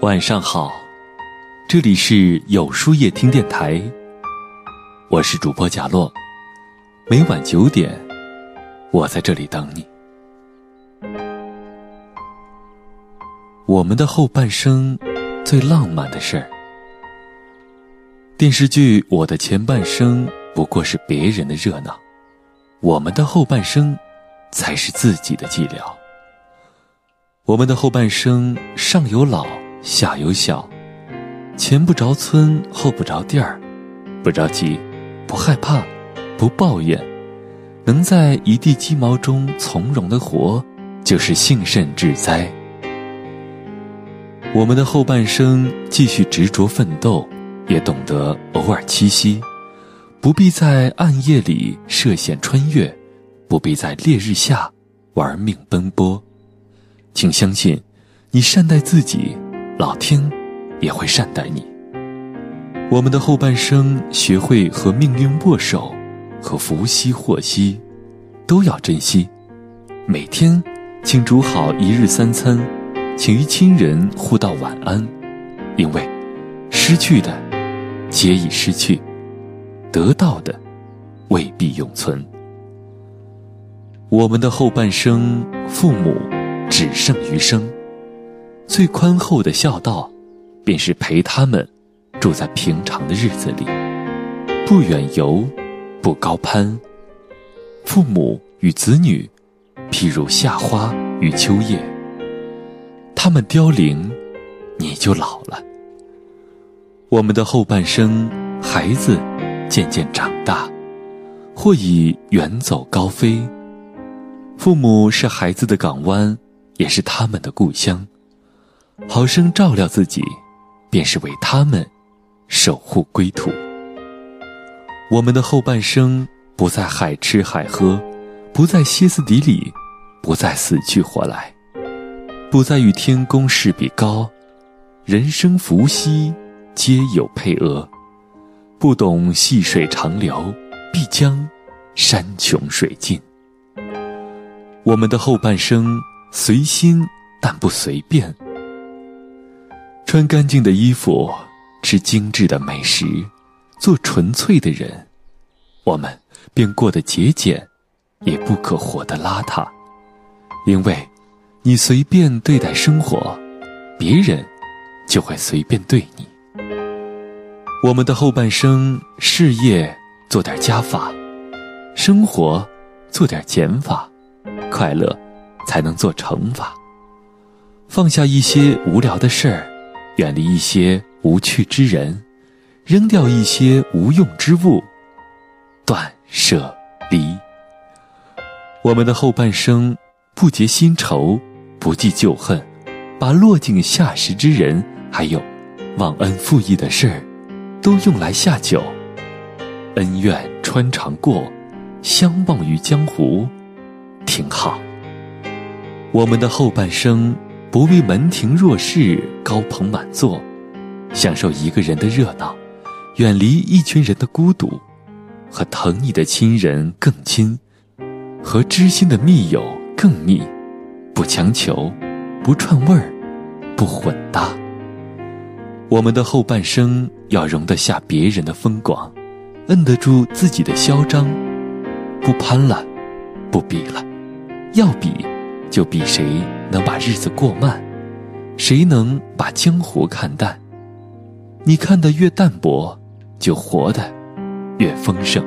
晚上好，这里是有书夜听电台，我是主播贾洛，每晚九点，我在这里等你。我们的后半生，最浪漫的事儿。电视剧《我的前半生》不过是别人的热闹，我们的后半生，才是自己的寂寥。我们的后半生，上有老，下有小，前不着村，后不着店儿，不着急，不害怕，不抱怨，能在一地鸡毛中从容的活，就是幸甚至哉。我们的后半生继续执着奋斗，也懂得偶尔栖息，不必在暗夜里涉险穿越，不必在烈日下玩命奔波。请相信，你善待自己，老天也会善待你。我们的后半生，学会和命运握手，和福兮祸兮，都要珍惜。每天，请煮好一日三餐。请与亲人互道晚安，因为失去的皆已失去，得到的未必永存。我们的后半生，父母只剩余生，最宽厚的孝道，便是陪他们住在平常的日子里，不远游，不高攀。父母与子女，譬如夏花与秋叶。他们凋零，你就老了。我们的后半生，孩子渐渐长大，或已远走高飞。父母是孩子的港湾，也是他们的故乡。好生照料自己，便是为他们守护归途。我们的后半生，不再海吃海喝，不再歇斯底里，不再死去活来。不再与天公试比高，人生福兮皆有配额。不懂细水长流，必将山穷水尽。我们的后半生随心但不随便，穿干净的衣服，吃精致的美食，做纯粹的人，我们便过得节俭，也不可活得邋遢，因为。你随便对待生活，别人就会随便对你。我们的后半生，事业做点加法，生活做点减法，快乐才能做乘法。放下一些无聊的事儿，远离一些无趣之人，扔掉一些无用之物，断舍离。我们的后半生，不结新仇。不计旧恨，把落井下石之人，还有忘恩负义的事儿，都用来下酒。恩怨穿肠过，相忘于江湖，挺好。我们的后半生，不为门庭若市、高朋满座，享受一个人的热闹，远离一群人的孤独，和疼你的亲人更亲，和知心的密友更密。不强求，不串味儿，不混搭。我们的后半生要容得下别人的风光，摁得住自己的嚣张，不攀了，不比了。要比，就比谁能把日子过慢，谁能把江湖看淡。你看得越淡薄，就活得越丰盛。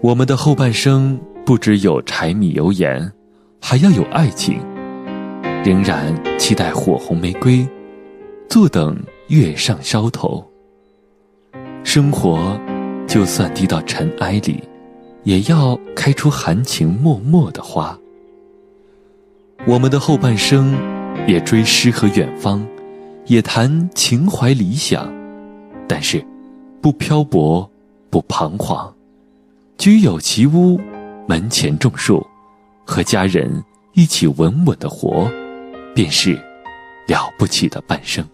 我们的后半生不只有柴米油盐。还要有爱情，仍然期待火红玫瑰，坐等月上梢头。生活，就算低到尘埃里，也要开出含情脉脉的花。我们的后半生，也追诗和远方，也谈情怀理想，但是，不漂泊，不彷徨，居有其屋，门前种树。和家人一起稳稳的活，便是了不起的半生。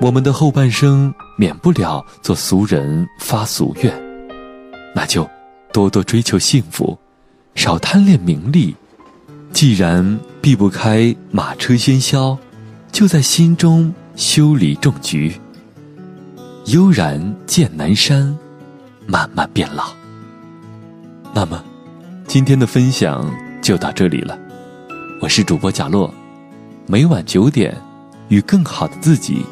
我们的后半生免不了做俗人发俗愿，那就多多追求幸福，少贪恋名利。既然避不开马车喧嚣，就在心中修理种菊。悠然见南山，慢慢变老。那么，今天的分享就到这里了。我是主播贾洛，每晚九点，与更好的自己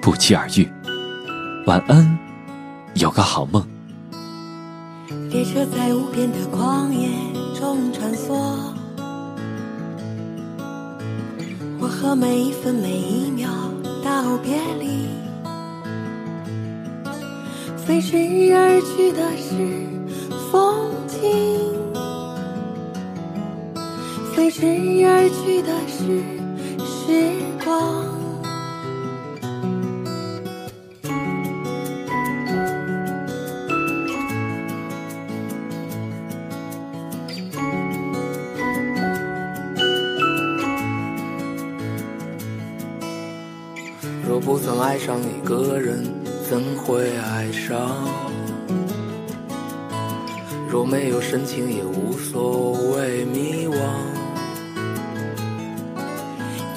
不期而遇。晚安，有个好梦。列车在无边的旷野中穿梭，我和每一分每一秒道别离。飞驰而去的是风景，飞驰而去的是时光。若不曾爱上一个人，怎会爱上？若没有深情，也无所谓迷惘。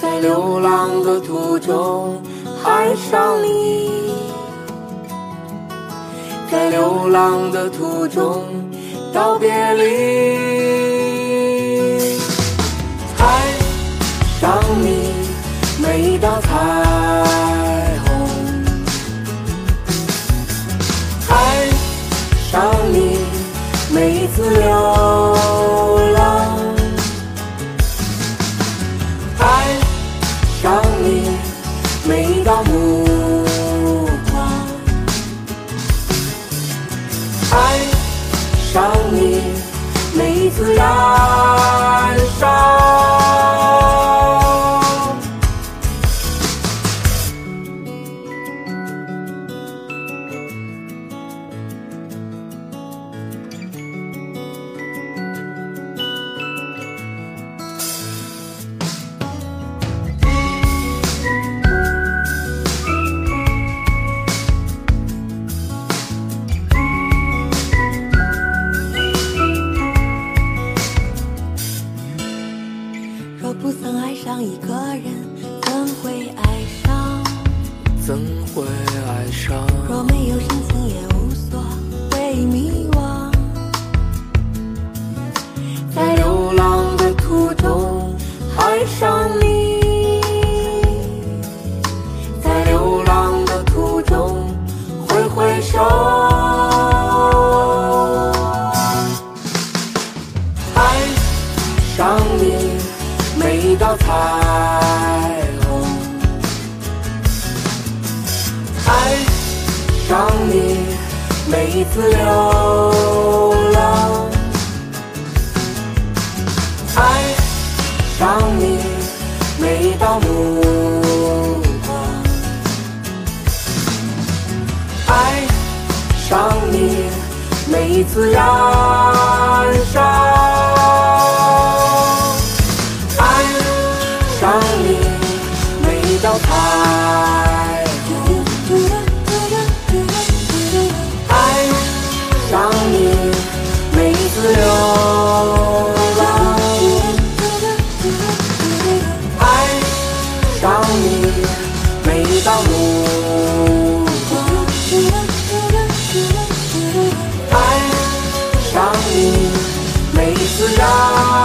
在流浪的途中爱上你，在流浪的途中道别离。爱上你，每道彩虹。爱上你，每一次流浪。爱上你，每一道目光。爱上你，每一次燃不曾爱上一个人，怎会爱上？怎会爱上？若没有深情，也上你每一次流浪。爱上你每一道目光，爱上你每一次燃烧，lá.